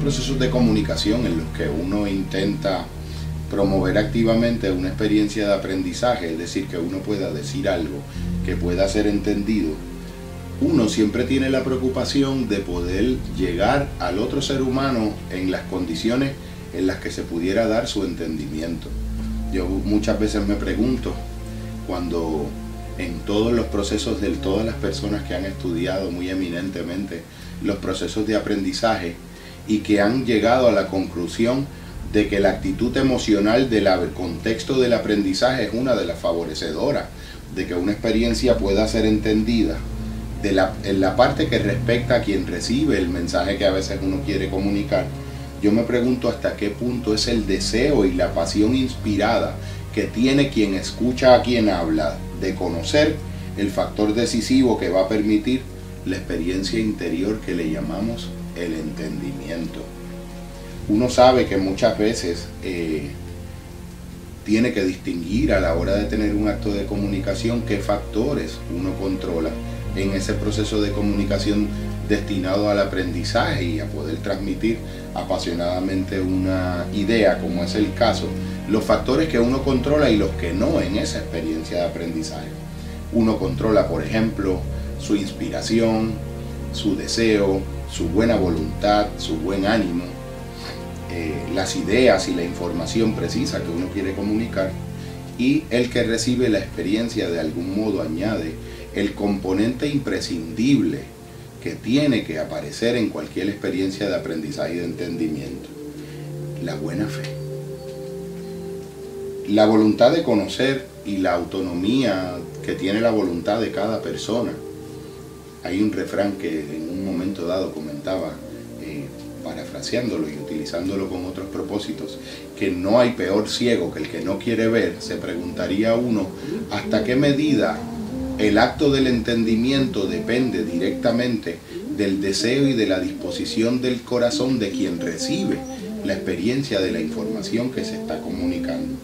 procesos de comunicación en los que uno intenta promover activamente una experiencia de aprendizaje, es decir, que uno pueda decir algo que pueda ser entendido, uno siempre tiene la preocupación de poder llegar al otro ser humano en las condiciones en las que se pudiera dar su entendimiento. Yo muchas veces me pregunto, cuando en todos los procesos de todas las personas que han estudiado muy eminentemente los procesos de aprendizaje y que han llegado a la conclusión de que la actitud emocional del contexto del aprendizaje es una de las favorecedoras de que una experiencia pueda ser entendida de la, en la parte que respecta a quien recibe el mensaje que a veces uno quiere comunicar, yo me pregunto hasta qué punto es el deseo y la pasión inspirada que tiene quien escucha a quien habla de conocer el factor decisivo que va a permitir la experiencia interior que le llamamos el entendimiento. Uno sabe que muchas veces eh, tiene que distinguir a la hora de tener un acto de comunicación qué factores uno controla en ese proceso de comunicación destinado al aprendizaje y a poder transmitir apasionadamente una idea, como es el caso, los factores que uno controla y los que no en esa experiencia de aprendizaje. Uno controla, por ejemplo, su inspiración, su deseo, su buena voluntad, su buen ánimo, eh, las ideas y la información precisa que uno quiere comunicar y el que recibe la experiencia de algún modo añade el componente imprescindible que tiene que aparecer en cualquier experiencia de aprendizaje y de entendimiento, la buena fe. La voluntad de conocer y la autonomía que tiene la voluntad de cada persona. Hay un refrán que en un momento dado comentaba, eh, parafraseándolo y utilizándolo con otros propósitos, que no hay peor ciego que el que no quiere ver, se preguntaría uno hasta qué medida el acto del entendimiento depende directamente del deseo y de la disposición del corazón de quien recibe la experiencia de la información que se está comunicando.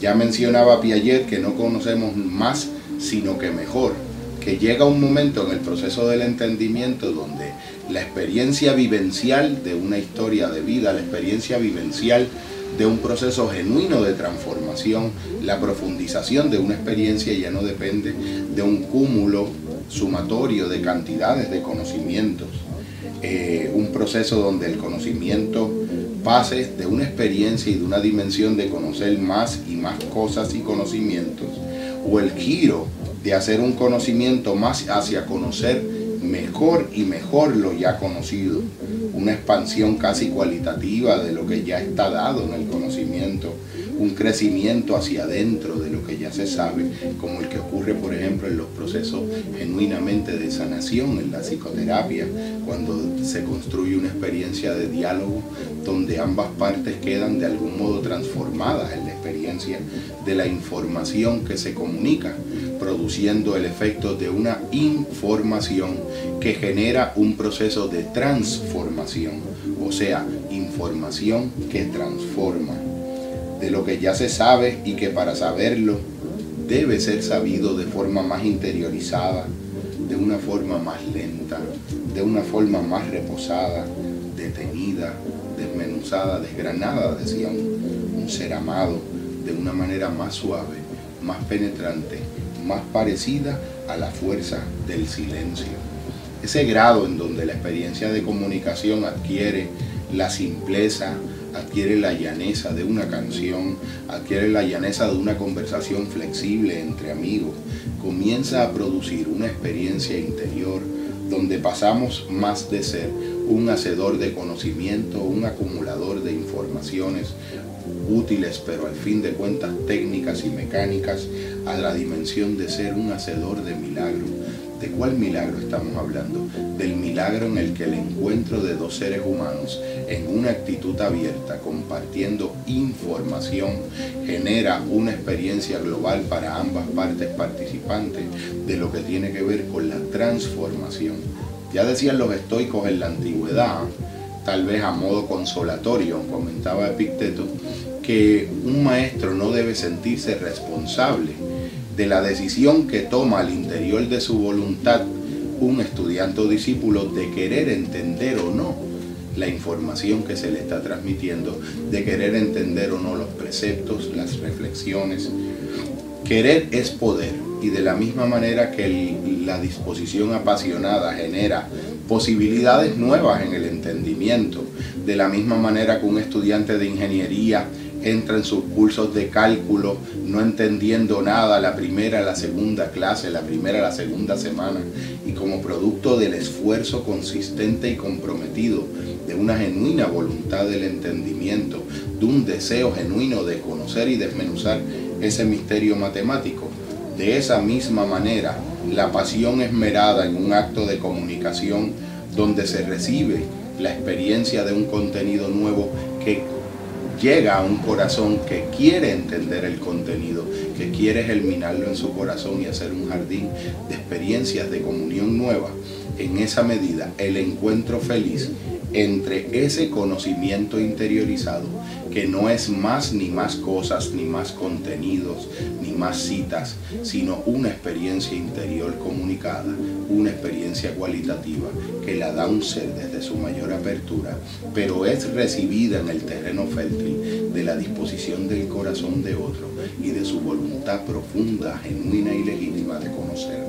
Ya mencionaba Piaget que no conocemos más sino que mejor, que llega un momento en el proceso del entendimiento donde la experiencia vivencial de una historia de vida, la experiencia vivencial de un proceso genuino de transformación, la profundización de una experiencia ya no depende de un cúmulo sumatorio de cantidades de conocimientos, eh, un proceso donde el conocimiento pase de una experiencia y de una dimensión de conocer más y más cosas y conocimientos, o el giro de hacer un conocimiento más hacia conocer mejor y mejor lo ya conocido, una expansión casi cualitativa de lo que ya está dado en el conocimiento, un crecimiento hacia adentro de que ya se sabe, como el que ocurre, por ejemplo, en los procesos genuinamente de sanación, en la psicoterapia, cuando se construye una experiencia de diálogo donde ambas partes quedan de algún modo transformadas en la experiencia de la información que se comunica, produciendo el efecto de una información que genera un proceso de transformación, o sea, información que transforma de lo que ya se sabe y que para saberlo debe ser sabido de forma más interiorizada, de una forma más lenta, de una forma más reposada, detenida, desmenuzada, desgranada, decía un, ser amado, de una manera más suave, más penetrante, más parecida a la fuerza del silencio. Ese grado en donde la experiencia de comunicación adquiere la simpleza, adquiere la llaneza de una canción, adquiere la llaneza de una conversación flexible entre amigos, comienza a producir una experiencia interior donde pasamos más de ser un hacedor de conocimiento, un acumulador de informaciones útiles, pero al fin de cuentas técnicas y mecánicas, a la dimensión de ser un hacedor de milagros ¿De cuál milagro estamos hablando? Del milagro en el que el encuentro de dos seres humanos en una actitud abierta, compartiendo información, genera una experiencia global para ambas partes participantes de lo que tiene que ver con la transformación. Ya decían los estoicos en la antigüedad, tal vez a modo consolatorio, comentaba Epicteto, que un maestro no debe sentirse responsable de la decisión que toma al interior de su voluntad un estudiante o discípulo de querer entender o no la información que se le está transmitiendo, de querer entender o no los preceptos, las reflexiones. Querer es poder y de la misma manera que la disposición apasionada genera posibilidades nuevas en el entendimiento, de la misma manera que un estudiante de ingeniería entra en sus cursos de cálculo no entendiendo nada la primera, la segunda clase, la primera, la segunda semana y como producto del esfuerzo consistente y comprometido de una genuina voluntad del entendimiento, de un deseo genuino de conocer y desmenuzar ese misterio matemático. De esa misma manera, la pasión esmerada en un acto de comunicación donde se recibe la experiencia de un contenido nuevo que llega a un corazón que quiere entender el contenido, que quiere germinarlo en su corazón y hacer un jardín de experiencias de comunión nueva, en esa medida el encuentro feliz entre ese conocimiento interiorizado, que no es más ni más cosas, ni más contenidos, ni más citas, sino una experiencia interior comunicada, una experiencia cualitativa que la da un ser desde su mayor apertura, pero es recibida en el terreno fértil de la disposición del corazón de otro y de su voluntad profunda, genuina y legítima de conocer.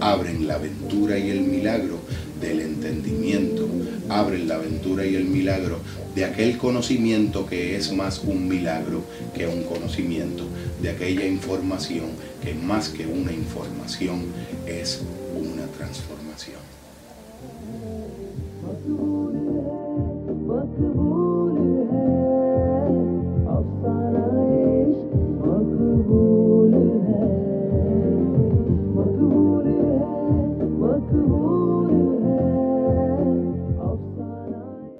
Abren la aventura y el milagro del entendimiento, abren la aventura y el milagro de aquel conocimiento que es más un milagro que un conocimiento, de aquella información que más que una información es una transformación.